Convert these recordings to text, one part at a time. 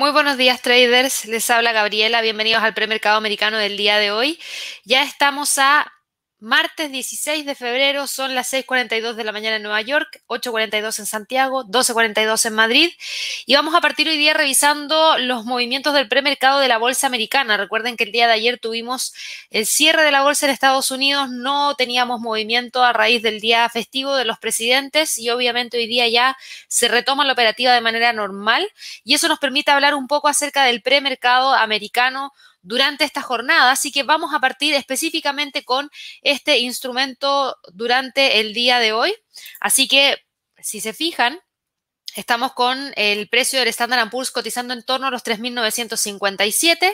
Muy buenos días traders, les habla Gabriela, bienvenidos al premercado americano del día de hoy. Ya estamos a Martes 16 de febrero son las 6.42 de la mañana en Nueva York, 8.42 en Santiago, 12.42 en Madrid. Y vamos a partir hoy día revisando los movimientos del premercado de la bolsa americana. Recuerden que el día de ayer tuvimos el cierre de la bolsa en Estados Unidos, no teníamos movimiento a raíz del día festivo de los presidentes y obviamente hoy día ya se retoma la operativa de manera normal y eso nos permite hablar un poco acerca del premercado americano durante esta jornada. Así que vamos a partir específicamente con este instrumento durante el día de hoy. Así que, si se fijan, Estamos con el precio del Standard Poor's cotizando en torno a los 3.957.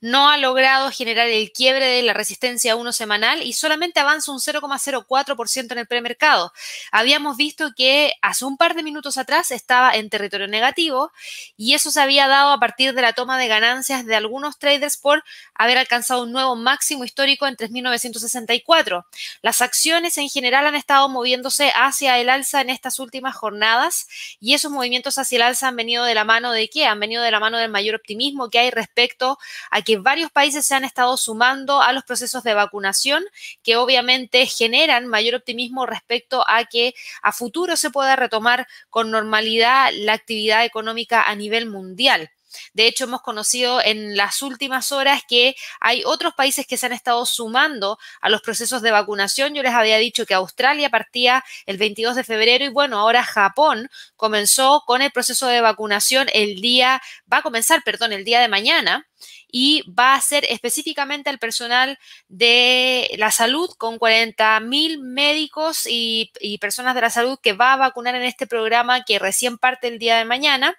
No ha logrado generar el quiebre de la resistencia 1 semanal y solamente avanza un 0,04% en el premercado. Habíamos visto que hace un par de minutos atrás estaba en territorio negativo y eso se había dado a partir de la toma de ganancias de algunos traders por haber alcanzado un nuevo máximo histórico en 3.964. Las acciones en general han estado moviéndose hacia el alza en estas últimas jornadas y y esos movimientos hacia el alza han venido de la mano de qué? Han venido de la mano del mayor optimismo que hay respecto a que varios países se han estado sumando a los procesos de vacunación que obviamente generan mayor optimismo respecto a que a futuro se pueda retomar con normalidad la actividad económica a nivel mundial. De hecho, hemos conocido en las últimas horas que hay otros países que se han estado sumando a los procesos de vacunación. Yo les había dicho que Australia partía el 22 de febrero y bueno, ahora Japón comenzó con el proceso de vacunación el día, va a comenzar, perdón, el día de mañana y va a ser específicamente al personal de la salud con 40 mil médicos y, personas de la salud que va a vacunar en este programa que recién parte el día de mañana.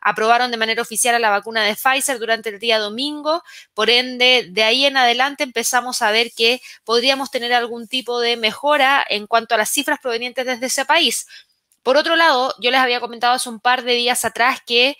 Aprobaron de manera oficial a la vacuna de Pfizer durante el día domingo, por ende, de ahí en adelante empezamos a ver que podríamos tener algún tipo de mejora en cuanto a las cifras provenientes desde ese país. Por otro lado, yo les había comentado hace un par de días atrás que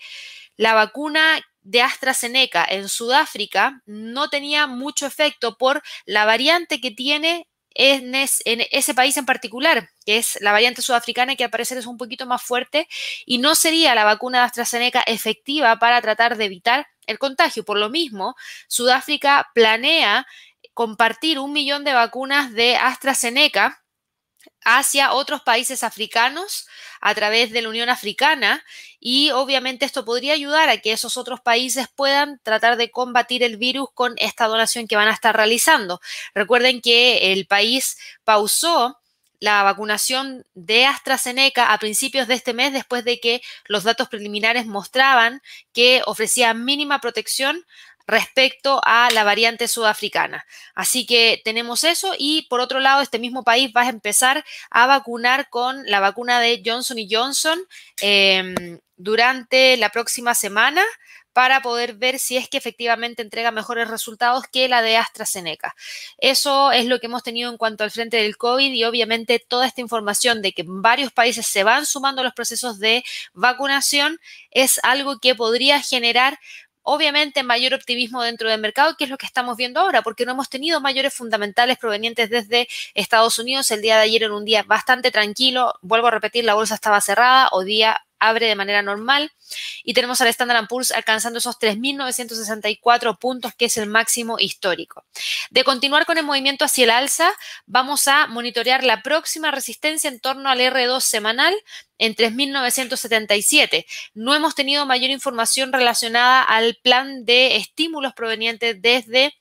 la vacuna de AstraZeneca en Sudáfrica no tenía mucho efecto por la variante que tiene en, ese país en particular, que es la variante sudafricana que al parecer es un poquito más fuerte y no sería la vacuna de AstraZeneca efectiva para tratar de evitar el contagio. Por lo mismo, Sudáfrica planea compartir un millón de vacunas de AstraZeneca hacia otros países africanos a través de la Unión Africana y obviamente esto podría ayudar a que esos otros países puedan tratar de combatir el virus con esta donación que van a estar realizando. Recuerden que el país pausó la vacunación de AstraZeneca a principios de este mes después de que los datos preliminares mostraban que ofrecía mínima protección respecto a la variante sudafricana. Así que tenemos eso y por otro lado, este mismo país va a empezar a vacunar con la vacuna de Johnson y Johnson em, durante la próxima semana para poder ver si es que efectivamente entrega mejores resultados que la de AstraZeneca. Eso es lo que hemos tenido en cuanto al frente del COVID y obviamente toda esta información de que varios países se van sumando a los procesos de vacunación es algo que podría generar obviamente mayor optimismo dentro del mercado, que es lo que estamos viendo ahora, porque no hemos tenido mayores fundamentales provenientes desde Estados Unidos. El día de ayer era un día bastante tranquilo, vuelvo a repetir, la bolsa estaba cerrada, o día abre de manera normal y tenemos al Standard Poor's alcanzando esos 3.964 puntos, que es el máximo histórico. De continuar con el movimiento hacia el alza, vamos a monitorear la próxima resistencia en torno al R2 semanal en 3.977. No hemos tenido mayor información relacionada al plan de estímulos provenientes desde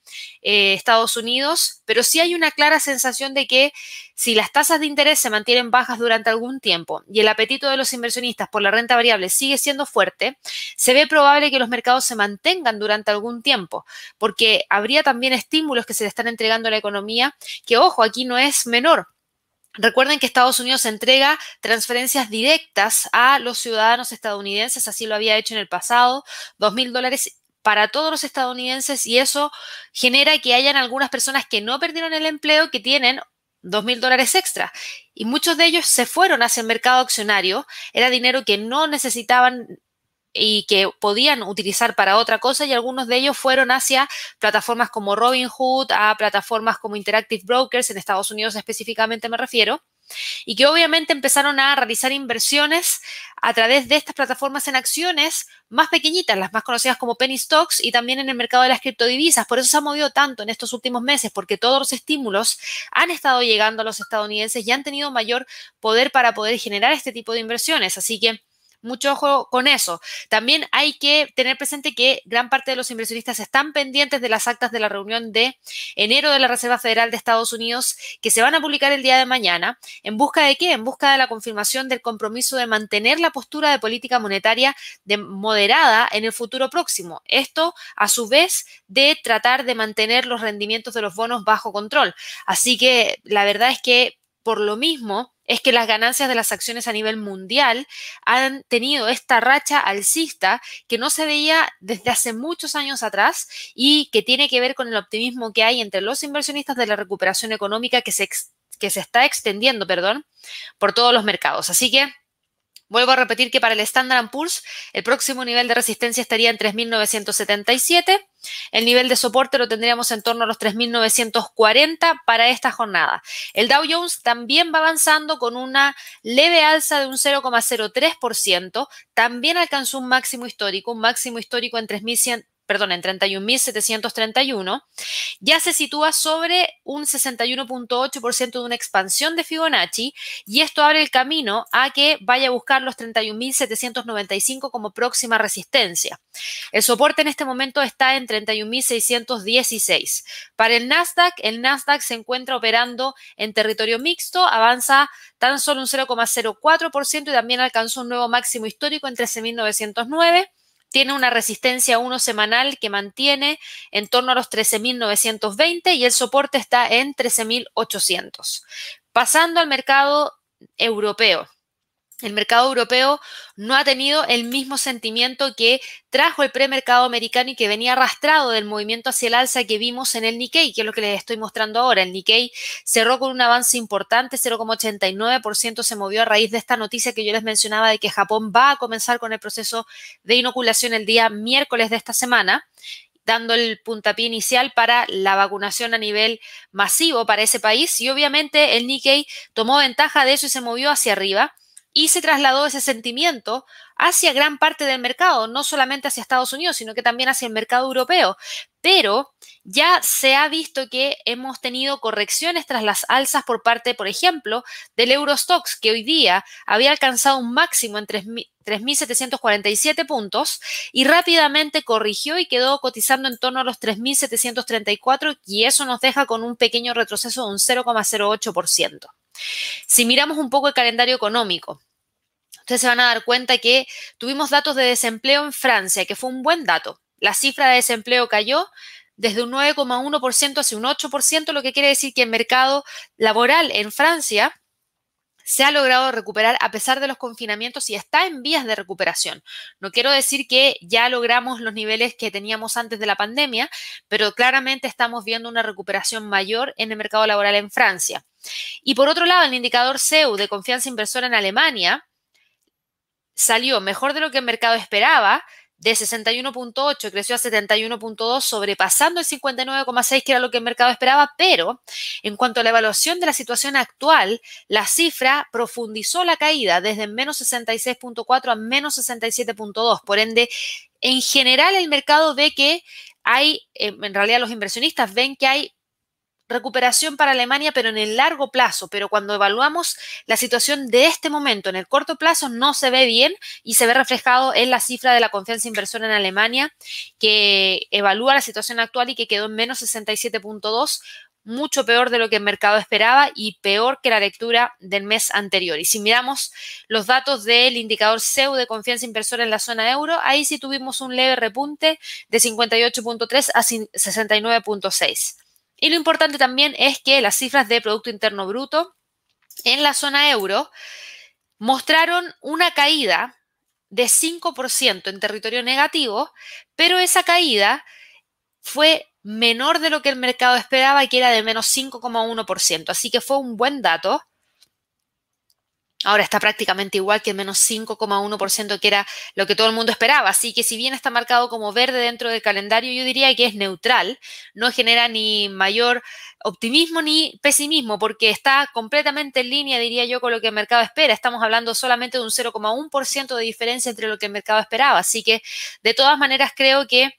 eh, Estados Unidos, pero sí hay una clara sensación de que si las tasas de interés se mantienen bajas durante algún tiempo y el apetito de los inversionistas por la renta variable sigue siendo fuerte, se ve probable que los mercados se mantengan durante algún tiempo, porque habría también estímulos que se le están entregando a la economía, que ojo, aquí no es menor. Recuerden que Estados Unidos entrega transferencias directas a los ciudadanos estadounidenses, así lo había hecho en el pasado, dos mil dólares para todos los estadounidenses y eso genera que hayan algunas personas que no perdieron el empleo que tienen dos mil dólares extra. Y muchos de ellos se fueron hacia el mercado accionario. Era dinero que no necesitaban y que podían utilizar para otra cosa y algunos de ellos fueron hacia plataformas como Robinhood, a plataformas como Interactive Brokers, en Estados Unidos específicamente me refiero, y que obviamente empezaron a realizar inversiones a través de estas plataformas en acciones más pequeñitas, las más conocidas como penny stocks y también en el mercado de las criptodivisas. Por eso se ha movido tanto en estos últimos meses, porque todos los estímulos han estado llegando a los estadounidenses y han tenido mayor poder para poder generar este tipo de inversiones. Así que mucho ojo con eso. También hay que tener presente que gran parte de los inversionistas están pendientes de las actas de la reunión de enero de la Reserva Federal de Estados Unidos que se van a publicar el día de mañana. ¿En busca de qué? En busca de la confirmación del compromiso de mantener la postura de política monetaria de moderada en el futuro próximo. Esto, a su vez, de tratar de mantener los rendimientos de los bonos bajo control. Así que la verdad es que por lo mismo, es que las ganancias de las acciones a nivel mundial han tenido esta racha alcista que no se veía desde hace muchos años atrás y que tiene que ver con el optimismo que hay entre los inversionistas de la recuperación económica que se, que se está extendiendo, perdón, por todos los mercados. Así que Vuelvo a repetir que para el Standard Poor's el próximo nivel de resistencia estaría en 3.977. El nivel de soporte lo tendríamos en torno a los 3.940 para esta jornada. El Dow Jones también va avanzando con una leve alza de un 0,03%. También alcanzó un máximo histórico, un máximo histórico en 3.100 perdón, en 31.731, ya se sitúa sobre un 61.8% de una expansión de Fibonacci y esto abre el camino a que vaya a buscar los 31.795 como próxima resistencia. El soporte en este momento está en 31.616. Para el Nasdaq, el Nasdaq se encuentra operando en territorio mixto, avanza tan solo un 0,04% y también alcanzó un nuevo máximo histórico en 13.909 tiene una resistencia 1 semanal que mantiene en torno a los 13.920 y el soporte está en 13.800. Pasando al mercado europeo el mercado europeo no ha tenido el mismo sentimiento que trajo el premercado americano y que venía arrastrado del movimiento hacia el alza que vimos en el Nikkei, que es lo que les estoy mostrando ahora. El Nikkei cerró con un avance importante, 0,89% se movió a raíz de esta noticia que yo les mencionaba de que Japón va a comenzar con el proceso de inoculación el día miércoles de esta semana dando el puntapié inicial para la vacunación a nivel masivo para ese país y obviamente el Nikkei tomó ventaja de eso y se movió hacia arriba y se trasladó ese sentimiento hacia gran parte del mercado, no solamente hacia Estados Unidos, sino que también hacia el mercado europeo. Pero ya se ha visto que hemos tenido correcciones tras las alzas por parte, por ejemplo, del Eurostox, que hoy día había alcanzado un máximo en 3.747 puntos y rápidamente corrigió y quedó cotizando en torno a los 3.734 y eso nos deja con un pequeño retroceso de un 0,08%. Si miramos un poco el calendario económico, ustedes se van a dar cuenta que tuvimos datos de desempleo en Francia, que fue un buen dato. La cifra de desempleo cayó desde un 9,1% hacia un 8%, lo que quiere decir que el mercado laboral en Francia se ha logrado recuperar a pesar de los confinamientos y está en vías de recuperación. No quiero decir que ya logramos los niveles que teníamos antes de la pandemia, pero claramente estamos viendo una recuperación mayor en el mercado laboral en Francia. Y por otro lado, el indicador CEU de confianza inversora en Alemania salió mejor de lo que el mercado esperaba, de 61.8 creció a 71.2, sobrepasando el 59.6 que era lo que el mercado esperaba, pero en cuanto a la evaluación de la situación actual, la cifra profundizó la caída desde menos 66.4 a menos 67.2. Por ende, en general el mercado ve que hay, en realidad los inversionistas ven que hay recuperación para Alemania, pero en el largo plazo. Pero cuando evaluamos la situación de este momento, en el corto plazo, no se ve bien y se ve reflejado en la cifra de la confianza inversora en Alemania, que evalúa la situación actual y que quedó en menos 67.2 mucho peor de lo que el mercado esperaba y peor que la lectura del mes anterior. Y si miramos los datos del indicador CEU de confianza inversora en la zona euro, ahí sí tuvimos un leve repunte de 58.3 a 69.6. Y lo importante también es que las cifras de Producto Interno Bruto en la zona euro mostraron una caída de 5% en territorio negativo, pero esa caída fue menor de lo que el mercado esperaba, que era de menos 5,1%. Así que fue un buen dato Ahora está prácticamente igual que el menos 5,1% que era lo que todo el mundo esperaba. Así que si bien está marcado como verde dentro del calendario, yo diría que es neutral. No genera ni mayor optimismo ni pesimismo porque está completamente en línea, diría yo, con lo que el mercado espera. Estamos hablando solamente de un 0,1% de diferencia entre lo que el mercado esperaba. Así que de todas maneras creo que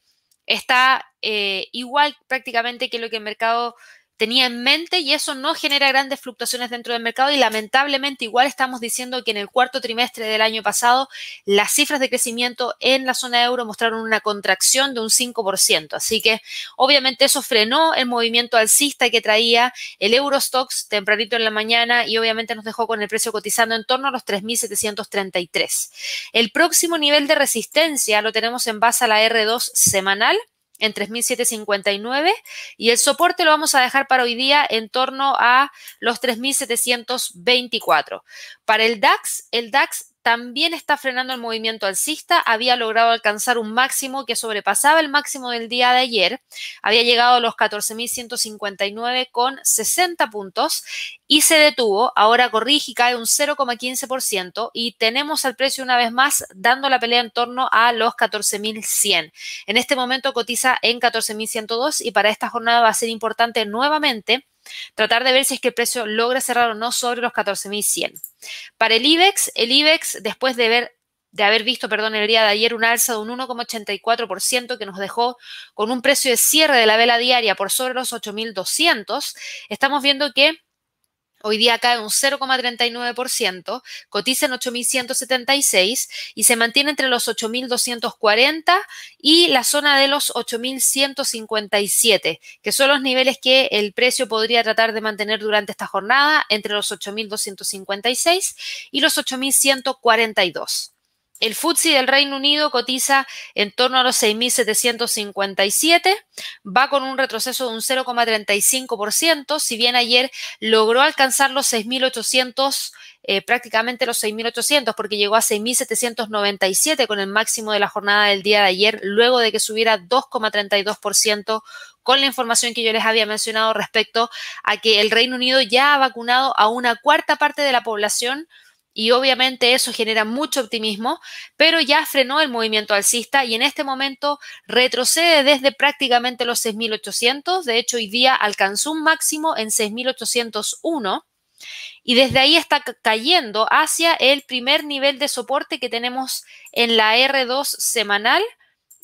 está eh, igual prácticamente que lo que el mercado tenía en mente y eso no genera grandes fluctuaciones dentro del mercado y lamentablemente igual estamos diciendo que en el cuarto trimestre del año pasado las cifras de crecimiento en la zona euro mostraron una contracción de un 5%. Así que obviamente eso frenó el movimiento alcista que traía el Eurostox tempranito en la mañana y obviamente nos dejó con el precio cotizando en torno a los 3.733. El próximo nivel de resistencia lo tenemos en base a la R2 semanal en 3.759 y el soporte lo vamos a dejar para hoy día en torno a los 3.724. Para el DAX, el DAX también está frenando el movimiento alcista, había logrado alcanzar un máximo que sobrepasaba el máximo del día de ayer, había llegado a los 14.159 con 60 puntos y se detuvo, ahora corrige y cae un 0,15% y tenemos al precio una vez más dando la pelea en torno a los 14.100. En este momento cotiza en 14.102 y para esta jornada va a ser importante nuevamente tratar de ver si es que el precio logra cerrar o no sobre los 14.100. Para el IBEX, el IBEX, después de haber visto, perdón, el día de ayer un alza de un 1,84% que nos dejó con un precio de cierre de la vela diaria por sobre los 8.200, estamos viendo que Hoy día cae un 0,39%, cotiza en 8.176 y se mantiene entre los 8.240 y la zona de los 8.157, que son los niveles que el precio podría tratar de mantener durante esta jornada entre los 8.256 y los 8.142. El FTSE del Reino Unido cotiza en torno a los 6.757, va con un retroceso de un 0,35%, si bien ayer logró alcanzar los 6.800, eh, prácticamente los 6.800, porque llegó a 6.797 con el máximo de la jornada del día de ayer, luego de que subiera 2,32% con la información que yo les había mencionado respecto a que el Reino Unido ya ha vacunado a una cuarta parte de la población y obviamente eso genera mucho optimismo, pero ya frenó el movimiento alcista y en este momento retrocede desde prácticamente los 6.800, de hecho hoy día alcanzó un máximo en 6.801 y desde ahí está cayendo hacia el primer nivel de soporte que tenemos en la R2 semanal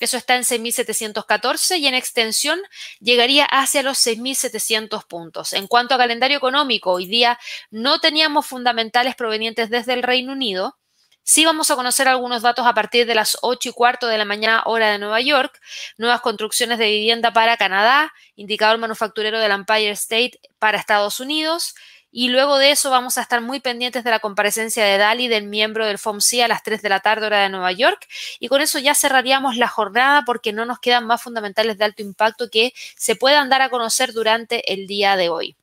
eso está en 6.714 y en extensión llegaría hacia los 6.700 puntos. En cuanto a calendario económico, hoy día no teníamos fundamentales provenientes desde el Reino Unido. Sí vamos a conocer algunos datos a partir de las 8 y cuarto de la mañana hora de Nueva York, nuevas construcciones de vivienda para Canadá, indicador manufacturero del Empire State para Estados Unidos, y luego de eso vamos a estar muy pendientes de la comparecencia de Dali, del miembro del FOMC, a las 3 de la tarde, hora de Nueva York. Y con eso ya cerraríamos la jornada porque no nos quedan más fundamentales de alto impacto que se puedan dar a conocer durante el día de hoy.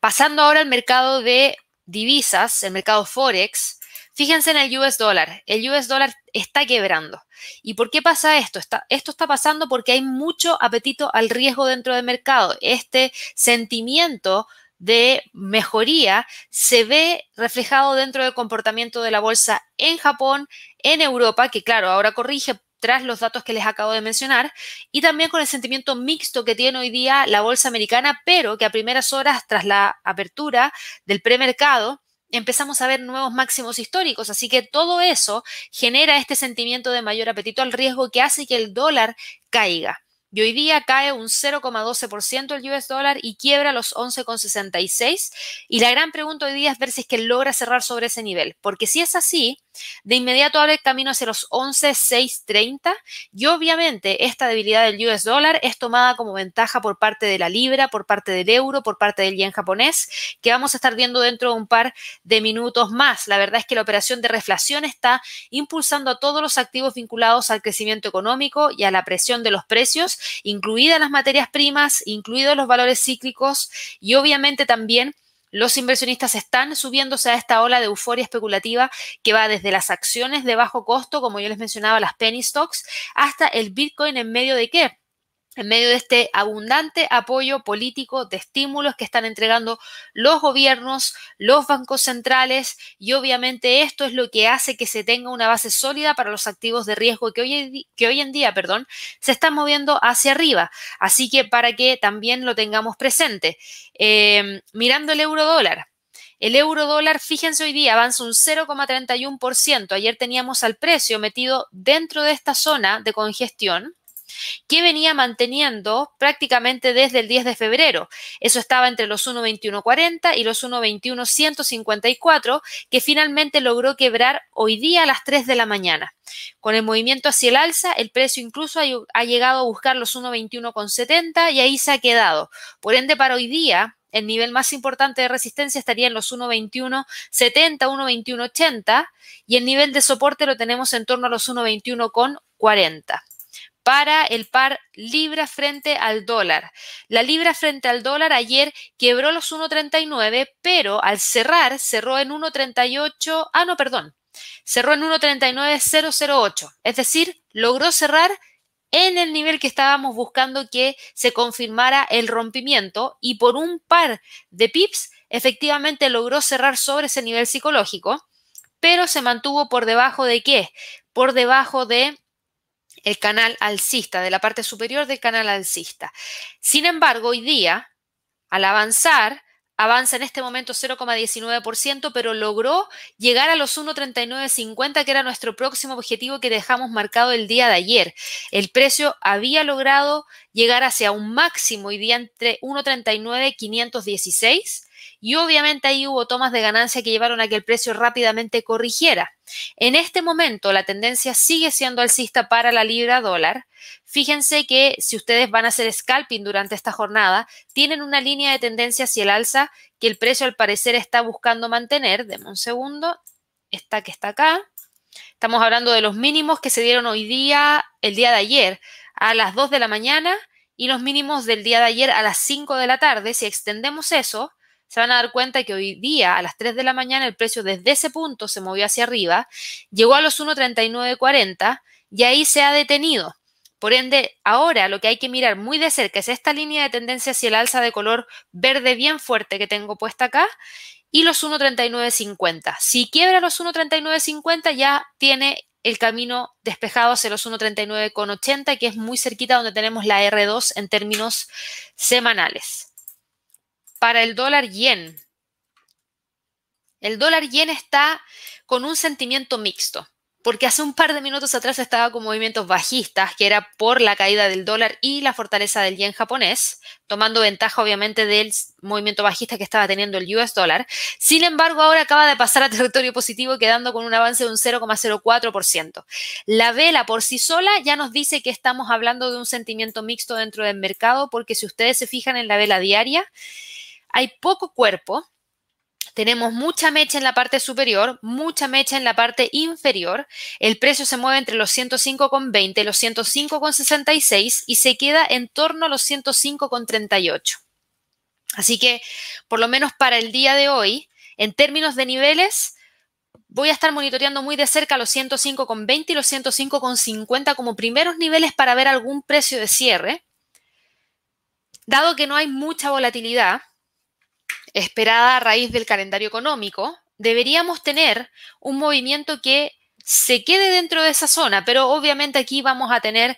Pasando ahora al mercado de divisas, el mercado Forex, fíjense en el US dólar. El US dólar está quebrando. ¿Y por qué pasa esto? esto está pasando porque hay mucho apetito al riesgo dentro del mercado. Este sentimiento de mejoría se ve reflejado dentro del comportamiento de la bolsa en Japón, en Europa, que claro, ahora corrige tras los datos que les acabo de mencionar, y también con el sentimiento mixto que tiene hoy día la bolsa americana, pero que a primeras horas tras la apertura del premercado, empezamos a ver nuevos máximos históricos. Así que todo eso genera este sentimiento de mayor apetito al riesgo que hace que el dólar caiga. Y hoy día cae un 0,12% el US dólar y quiebra los 11,66. Y la gran pregunta hoy día es ver si es que logra cerrar sobre ese nivel. Porque si es así, de inmediato abre camino hacia los 11,630 y obviamente esta debilidad del US dólar es tomada como ventaja por parte de la libra, por parte del euro, por parte del yen japonés, que vamos a estar viendo dentro de un par de minutos más. La verdad es que la operación de reflación está impulsando a todos los activos vinculados al crecimiento económico y a la presión de los precios, incluidas las materias primas, incluidos los valores cíclicos y obviamente también los inversionistas están subiéndose a esta ola de euforia especulativa que va desde las acciones de bajo costo, como yo les mencionaba, las penny stocks, hasta el Bitcoin en medio de qué? En medio de este abundante apoyo político de estímulos que están entregando los gobiernos, los bancos centrales y obviamente esto es lo que hace que se tenga una base sólida para los activos de riesgo que hoy, que hoy en día perdón, se están moviendo hacia arriba. Así que para que también lo tengamos presente. Eh, mirando el euro dólar. El euro dólar, fíjense hoy día, avanza un 0,31%. Ayer teníamos al precio metido dentro de esta zona de congestión que venía manteniendo prácticamente desde el 10 de febrero. Eso estaba entre los 1.2140 y los 1.21.154, que finalmente logró quebrar hoy día a las 3 de la mañana. Con el movimiento hacia el alza, el precio incluso ha llegado a buscar los 1.21.70 y ahí se ha quedado. Por ende, para hoy día, el nivel más importante de resistencia estaría en los 1.21.70, 1.21.80 y el nivel de soporte lo tenemos en torno a los 1.21.40 para el par libra frente al dólar. La libra frente al dólar ayer quebró los 1.39, pero al cerrar cerró en 1.38, ah no, perdón, cerró en 1.39.008, es decir, logró cerrar en el nivel que estábamos buscando que se confirmara el rompimiento y por un par de pips efectivamente logró cerrar sobre ese nivel psicológico, pero se mantuvo por debajo de qué? Por debajo de el canal alcista, de la parte superior del canal alcista. Sin embargo, hoy día, al avanzar, avanza en este momento 0,19%, pero logró llegar a los 1,3950, que era nuestro próximo objetivo que dejamos marcado el día de ayer. El precio había logrado llegar hacia un máximo hoy día entre 1,39,516 y obviamente ahí hubo tomas de ganancia que llevaron a que el precio rápidamente corrigiera. En este momento la tendencia sigue siendo alcista para la libra dólar. Fíjense que si ustedes van a hacer scalping durante esta jornada, tienen una línea de tendencia hacia el alza que el precio al parecer está buscando mantener. Deme un segundo. Esta que está acá. Estamos hablando de los mínimos que se dieron hoy día, el día de ayer, a las 2 de la mañana y los mínimos del día de ayer a las 5 de la tarde. Si extendemos eso, se van a dar cuenta que hoy día a las 3 de la mañana el precio desde ese punto se movió hacia arriba, llegó a los 1.3940 y ahí se ha detenido. Por ende, ahora lo que hay que mirar muy de cerca es esta línea de tendencia hacia el alza de color verde bien fuerte que tengo puesta acá y los 1.3950. Si quiebra los 1.3950 ya tiene el camino despejado hacia los 1.3980 que es muy cerquita donde tenemos la R2 en términos semanales para el dólar yen. El dólar yen está con un sentimiento mixto, porque hace un par de minutos atrás estaba con movimientos bajistas, que era por la caída del dólar y la fortaleza del yen japonés, tomando ventaja obviamente del movimiento bajista que estaba teniendo el US dólar. Sin embargo, ahora acaba de pasar a territorio positivo, quedando con un avance de un 0,04%. La vela por sí sola ya nos dice que estamos hablando de un sentimiento mixto dentro del mercado, porque si ustedes se fijan en la vela diaria, hay poco cuerpo, tenemos mucha mecha en la parte superior, mucha mecha en la parte inferior. El precio se mueve entre los 105,20 y los 105,66 y se queda en torno a los 105,38. Así que, por lo menos para el día de hoy, en términos de niveles, voy a estar monitoreando muy de cerca los 105,20 y los 105,50 como primeros niveles para ver algún precio de cierre. Dado que no hay mucha volatilidad, esperada a raíz del calendario económico, deberíamos tener un movimiento que se quede dentro de esa zona, pero obviamente aquí vamos a tener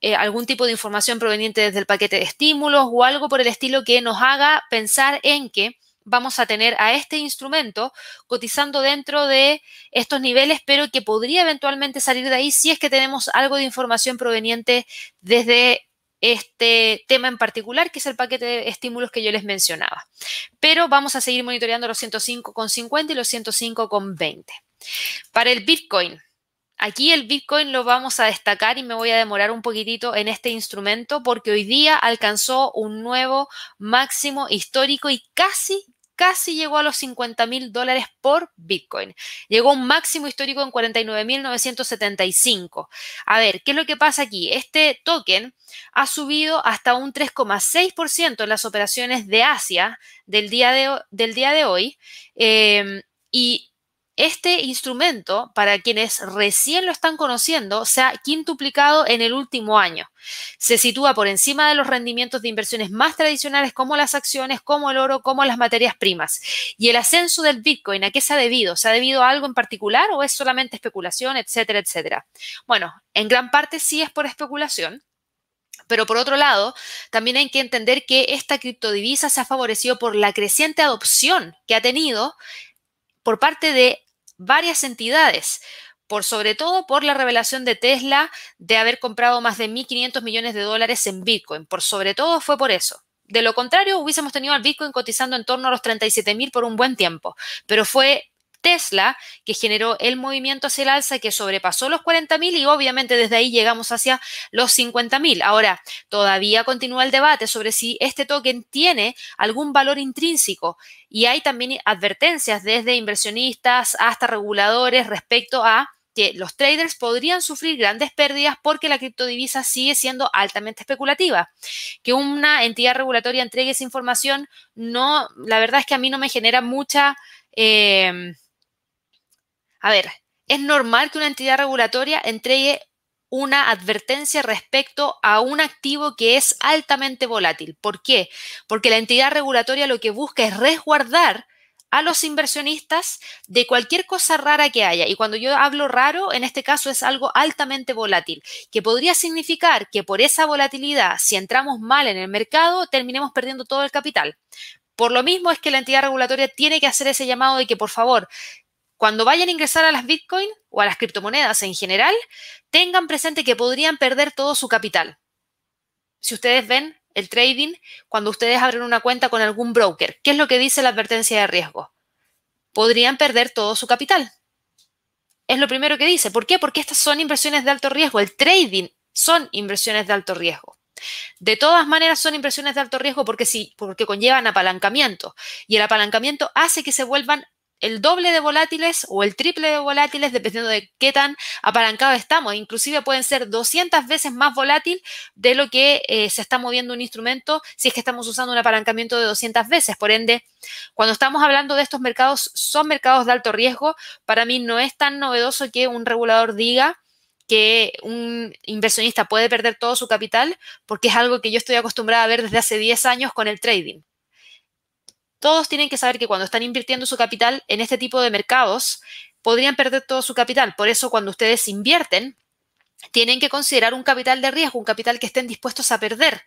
eh, algún tipo de información proveniente desde el paquete de estímulos o algo por el estilo que nos haga pensar en que vamos a tener a este instrumento cotizando dentro de estos niveles, pero que podría eventualmente salir de ahí si es que tenemos algo de información proveniente desde este tema en particular, que es el paquete de estímulos que yo les mencionaba. Pero vamos a seguir monitoreando los 105,50 y los 105,20. Para el Bitcoin, Aquí el Bitcoin lo vamos a destacar y me voy a demorar un poquitito en este instrumento porque hoy día alcanzó un nuevo máximo histórico y casi, casi llegó a los 50 mil dólares por Bitcoin. Llegó a un máximo histórico en 49.975. A ver, ¿qué es lo que pasa aquí? Este token ha subido hasta un 3,6% en las operaciones de Asia del día de, hoy. Em, y este instrumento, para quienes recién lo están conociendo, se ha quintuplicado en el último año. Se sitúa por encima de los rendimientos de inversiones más tradicionales como las acciones, como el oro, como las materias primas. Y el ascenso del Bitcoin, ¿a qué se ha debido? ¿Se ha debido a algo en particular o es solamente especulación, etcétera, etcétera? Bueno, en gran parte sí es por especulación. Pero por otro lado, también hay que entender que esta criptodivisa se ha favorecido por la creciente adopción que ha tenido por parte de varias entidades, por sobre todo por la revelación de Tesla de haber comprado más de 1.500 millones de dólares en Bitcoin. Por sobre todo fue por eso. De lo contrario, hubiésemos tenido al Bitcoin cotizando en torno a los 37.000 por un buen tiempo, pero fue Tesla, que generó el movimiento hacia el alza que sobrepasó los 40.000 y obviamente desde ahí llegamos hacia los 50.000. Ahora, todavía continúa el debate sobre si este token tiene algún valor intrínseco y hay también advertencias desde inversionistas hasta reguladores respecto a que los traders podrían sufrir grandes pérdidas porque la criptodivisa sigue siendo altamente especulativa. Que una entidad regulatoria entregue esa información, no, la verdad es que a mí no me genera mucha... Eh, a ver, es normal que una entidad regulatoria entregue una advertencia respecto a un activo que es altamente volátil. ¿Por qué? Porque la entidad regulatoria lo que busca es resguardar a los inversionistas de cualquier cosa rara que haya. Y cuando yo hablo raro, en este caso es algo altamente volátil, que podría significar que por esa volatilidad, si entramos mal en el mercado, terminemos perdiendo todo el capital. Por lo mismo es que la entidad regulatoria tiene que hacer ese llamado de que, por favor, cuando vayan a ingresar a las Bitcoin o a las criptomonedas en general, tengan presente que podrían perder todo su capital. Si ustedes ven el trading, cuando ustedes abren una cuenta con algún broker, ¿qué es lo que dice la advertencia de riesgo? Podrían perder todo su capital. Es lo primero que dice. ¿Por qué? Porque estas son inversiones de alto riesgo. El trading son inversiones de alto riesgo. De todas maneras son inversiones de alto riesgo porque sí, porque conllevan apalancamiento y el apalancamiento hace que se vuelvan el doble de volátiles o el triple de volátiles dependiendo de qué tan apalancado estamos. Inclusive pueden ser 200 veces más volátil de lo que eh, se está moviendo un instrumento si es que estamos usando un apalancamiento de 200 veces. Por ende, cuando estamos hablando de estos mercados, son mercados de alto riesgo. Para mí no es tan novedoso que un regulador diga que un inversionista puede perder todo su capital porque es algo que yo estoy acostumbrada a ver desde hace 10 años con el trading. Todos tienen que saber que cuando están invirtiendo su capital en este tipo de mercados, podrían perder todo su capital. Por eso, cuando ustedes invierten, tienen que considerar un capital de riesgo, un capital que estén dispuestos a perder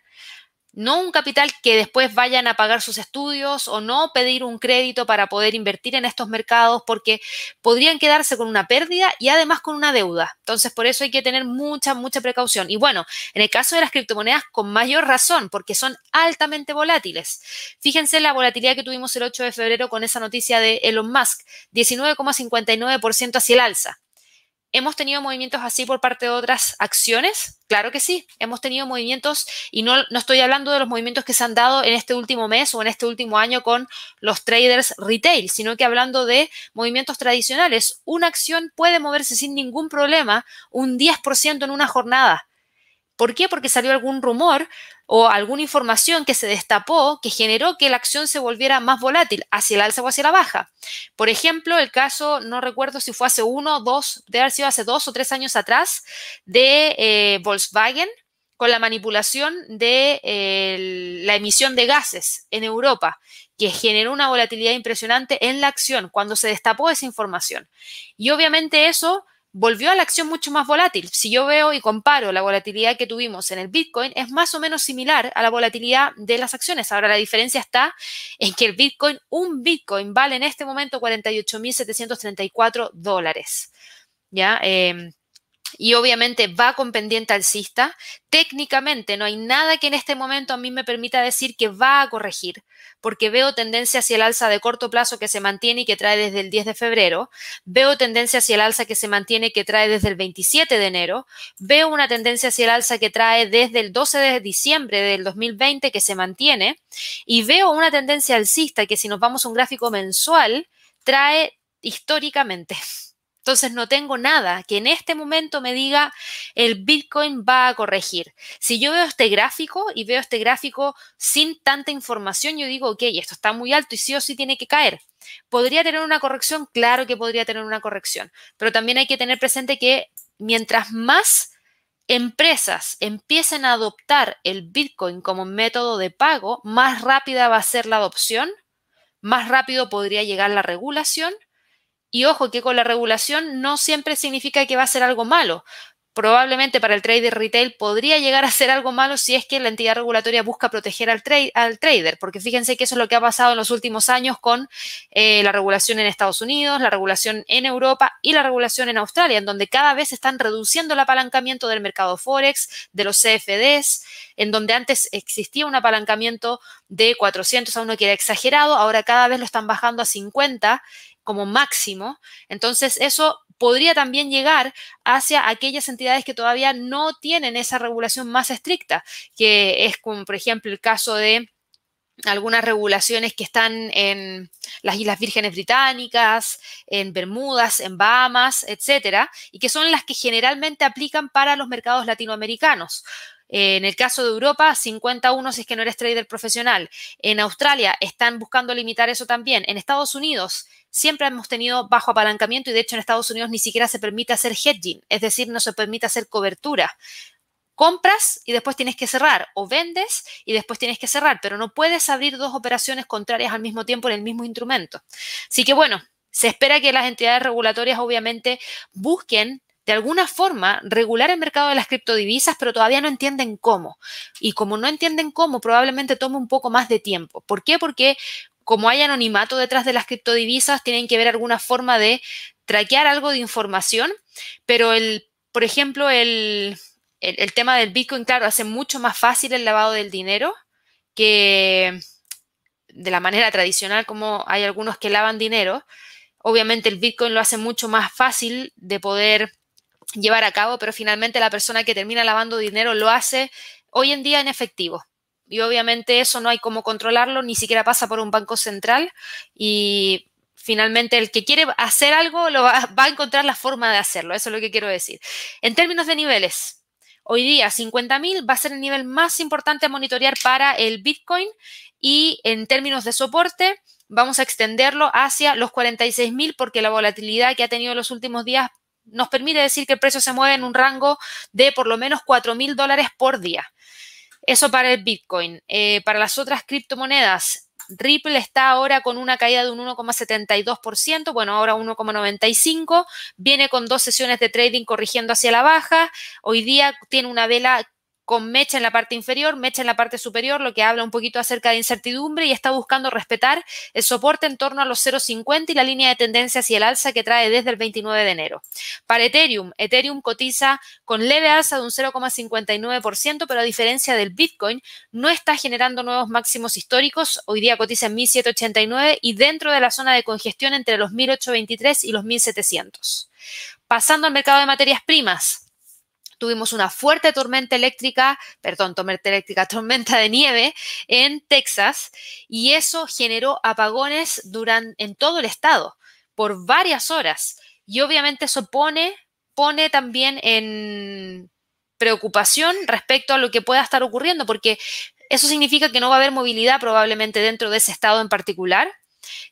no un capital que después vayan a pagar sus estudios o no pedir un crédito para poder invertir en estos mercados porque podrían quedarse con una pérdida y además con una deuda. Entonces, por eso hay que tener mucha, mucha precaución. Y bueno, en el caso de las criptomonedas, con mayor razón, porque son altamente volátiles. Fíjense la volatilidad que tuvimos el 8 de febrero con esa noticia de Elon Musk, 19,59% hacia el alza. ¿Hemos tenido movimientos así por parte de otras acciones? Claro que sí, hemos tenido movimientos y no, no, estoy hablando de los movimientos que se han dado en este último mes o en este último año con los traders retail, sino que hablando de movimientos tradicionales. Una acción puede moverse sin ningún problema un 10% en una jornada. ¿Por qué? Porque salió algún rumor o alguna información que se destapó que generó que la acción se volviera más volátil hacia el alza o hacia la baja. Por ejemplo, el caso, no recuerdo si fue hace uno, dos, debe haber sido hace dos o tres años atrás, de eh, Volkswagen con la manipulación de la emisión de gases en Europa, que generó una volatilidad impresionante en la acción cuando se destapó esa información. Y obviamente eso volvió a la acción mucho más volátil. Si yo veo y comparo la volatilidad que tuvimos en el Bitcoin, es más o menos similar a la volatilidad de las acciones. Ahora la diferencia está en que el Bitcoin, un Bitcoin vale en este momento 48.734 dólares. ¿Ya? Eh, y obviamente va con pendiente alcista. Técnicamente no hay nada que en este momento a mí me permita decir que va a corregir, porque veo tendencia hacia el alza de corto plazo que se mantiene y que trae desde el 10 de febrero, veo tendencia hacia el alza que se mantiene y que trae desde el 27 de enero, veo una tendencia hacia el alza que trae desde el 12 de diciembre del 2020 que se mantiene y veo una tendencia alcista que si nos vamos a un gráfico mensual trae históricamente. Entonces no tengo nada que en este momento me diga el Bitcoin va a corregir. Si yo veo este gráfico y veo este gráfico sin tanta información, yo digo, ok, esto está muy alto y sí o sí tiene que caer. ¿Podría tener una corrección? Claro que podría tener una corrección, pero también hay que tener presente que mientras más empresas empiecen a adoptar el Bitcoin como método de pago, más rápida va a ser la adopción, más rápido podría llegar la regulación. Y ojo que con la regulación no siempre significa que va a ser algo malo. Probablemente para el trader retail podría llegar a ser algo malo si es que la entidad regulatoria busca proteger al, al trader, porque fíjense que eso es lo que ha pasado en los últimos años con eh, la regulación en Estados Unidos, la regulación en Europa y la regulación en Australia, en donde cada vez están reduciendo el apalancamiento del mercado Forex, de los CFDs, en donde antes existía un apalancamiento de 400 a uno que era exagerado, ahora cada vez lo están bajando a 50 como máximo. Entonces, eso podría también llegar hacia aquellas entidades que todavía no tienen esa regulación más estricta, que es como, por ejemplo, el caso de algunas regulaciones que están en las Islas Vírgenes Británicas, en Bermudas, en Bahamas, etcétera, y que son las que generalmente aplican para los mercados latinoamericanos. En el caso de Europa, 51 si es que no eres trader profesional. En Australia están buscando limitar eso también. En Estados Unidos siempre hemos tenido bajo apalancamiento y de hecho en Estados Unidos ni siquiera se permite hacer hedging, es decir, no se permite hacer cobertura. Compras y después tienes que cerrar o vendes y después tienes que cerrar, pero no puedes abrir dos operaciones contrarias al mismo tiempo en el mismo instrumento. Así que bueno, se espera que las entidades regulatorias obviamente busquen de alguna forma regular el mercado de las criptodivisas, pero todavía no entienden cómo. Y como no entienden cómo, probablemente tome un poco más de tiempo. ¿Por qué? Porque como hay anonimato detrás de las criptodivisas, tienen que ver alguna forma de traquear algo de información, pero el, por ejemplo, el, el, tema del Bitcoin, claro, hace mucho más fácil el lavado del dinero que de la manera tradicional como hay algunos que lavan dinero. Obviamente el Bitcoin lo hace mucho más fácil de poder llevar a cabo, pero finalmente la persona que termina lavando dinero lo hace hoy en día en efectivo y obviamente eso no hay cómo controlarlo, ni siquiera pasa por un banco central y finalmente el que quiere hacer algo lo va, a encontrar la forma de hacerlo, eso es lo que quiero decir. En términos de niveles, hoy día 50.000 va a ser el nivel más importante a monitorear para el Bitcoin y en términos de soporte vamos a extenderlo hacia los 46.000 porque la volatilidad que ha tenido los últimos días nos permite decir que el precio se mueve en un rango de por lo menos 4.000 dólares por día. Eso para el Bitcoin. Eh, para las otras criptomonedas, Ripple está ahora con una caída de un 1,72%, bueno, ahora 1,95%, viene con dos sesiones de trading corrigiendo hacia la baja, hoy día tiene una vela con mecha en la parte inferior, mecha en la parte superior, lo que habla un poquito acerca de incertidumbre y está buscando respetar el soporte en torno a los 0,50 y la línea de tendencia hacia el alza que trae desde el 29 de enero. Para Ethereum, Ethereum cotiza con leve alza de un 0,59%, pero a diferencia del Bitcoin, no está generando nuevos máximos históricos. Hoy día cotiza en 1.789 y dentro de la zona de congestión entre los 1.823 y los 1.700. Pasando al mercado de materias primas, tuvimos una fuerte tormenta eléctrica, perdón, tormenta eléctrica, tormenta de nieve en Texas y eso generó apagones durante, en todo el estado por varias horas. Y obviamente eso pone, pone también en preocupación respecto a lo que pueda estar ocurriendo, porque eso significa que no va a haber movilidad probablemente dentro de ese estado en particular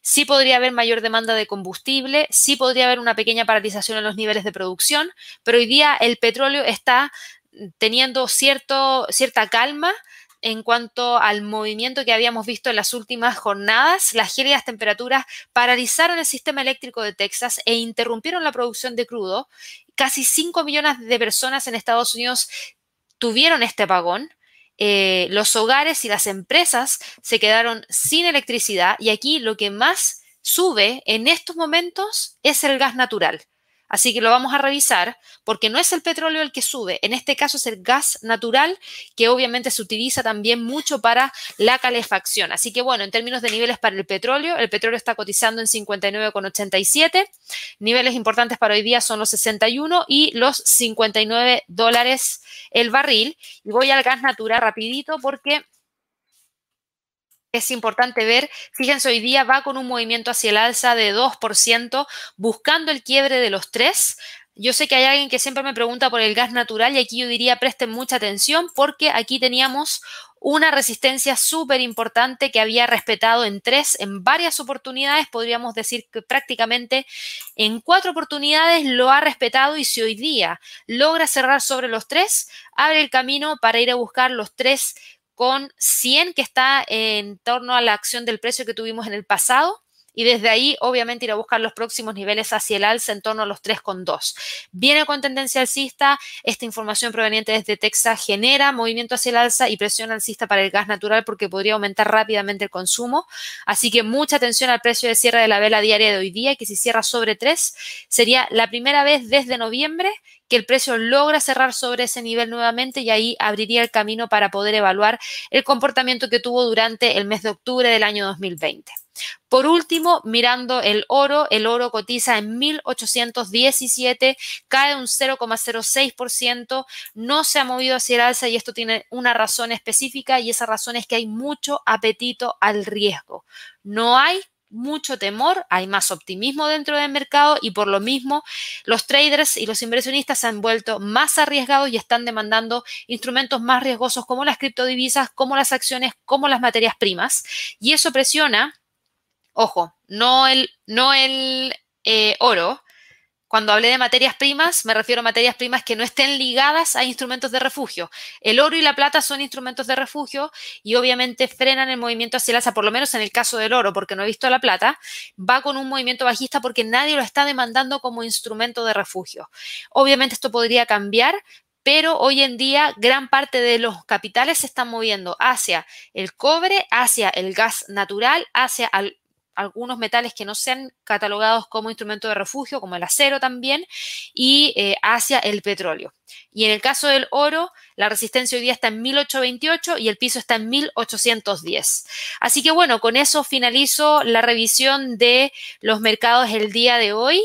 Sí podría haber mayor demanda de combustible, sí podría haber una pequeña paralización en los niveles de producción, pero hoy día el petróleo está teniendo cierto, cierta calma en cuanto al movimiento que habíamos visto en las últimas jornadas. Las gélidas temperaturas paralizaron el sistema eléctrico de Texas e interrumpieron la producción de crudo. Casi 5 millones de personas en Estados Unidos tuvieron este apagón. Eh, los hogares y las empresas se quedaron sin electricidad y aquí lo que más sube en estos momentos es el gas natural. Así que lo vamos a revisar porque no es el petróleo el que sube, en este caso es el gas natural que obviamente se utiliza también mucho para la calefacción. Así que bueno, en términos de niveles para el petróleo, el petróleo está cotizando en 59,87. Niveles importantes para hoy día son los 61 y los 59 dólares el barril. Y voy al gas natural rapidito porque es importante ver, fíjense, hoy día va con un movimiento hacia el alza de 2%, buscando el quiebre de los 3. Yo sé que hay alguien que siempre me pregunta por el gas natural y aquí yo diría presten mucha atención porque aquí teníamos una resistencia súper importante que había respetado en tres, en varias oportunidades, podríamos decir que prácticamente en cuatro oportunidades lo ha respetado y si hoy día logra cerrar sobre los tres, abre el camino para ir a buscar los tres con 100 que está en torno a la acción del precio que tuvimos en el pasado y desde ahí obviamente ir a buscar los próximos niveles hacia el alza en torno a los 3,2. Viene con tendencia alcista, esta información proveniente desde Texas genera movimiento hacia el alza y presión alcista para el gas natural porque podría aumentar rápidamente el consumo. Así que mucha atención al precio de cierre de la vela diaria de hoy día, que si cierra sobre 3 sería la primera vez desde noviembre que el precio logra cerrar sobre ese nivel nuevamente y ahí abriría el camino para poder evaluar el comportamiento que tuvo durante el mes de octubre del año 2020. Por último, mirando el oro, el oro cotiza en 1817, cae un 0,06%, no se ha movido hacia el alza y esto tiene una razón específica y esa razón es que hay mucho apetito al riesgo. No hay mucho temor, hay más optimismo dentro del mercado y por lo mismo los traders y los inversionistas se han vuelto más arriesgados y están demandando instrumentos más riesgosos como las criptodivisas, como las acciones, como las materias primas. Y eso presiona, ojo, no el, no el eh, oro, cuando hablé de materias primas, me refiero a materias primas que no estén ligadas a instrumentos de refugio. El oro y la plata son instrumentos de refugio y obviamente frenan el movimiento hacia el alza, por lo menos en el caso del oro, porque no he visto la plata, va con un movimiento bajista porque nadie lo está demandando como instrumento de refugio. Obviamente esto podría cambiar, pero hoy en día gran parte de los capitales se están moviendo hacia el cobre, hacia el gas natural, hacia algunos metales que no sean catalogados como instrumento de refugio, como el acero también, y eh, hacia el petróleo. Y en el caso del oro, la resistencia hoy día está en 1828 y el piso está en 1810. Así que bueno, con eso finalizo la revisión de los mercados el día de hoy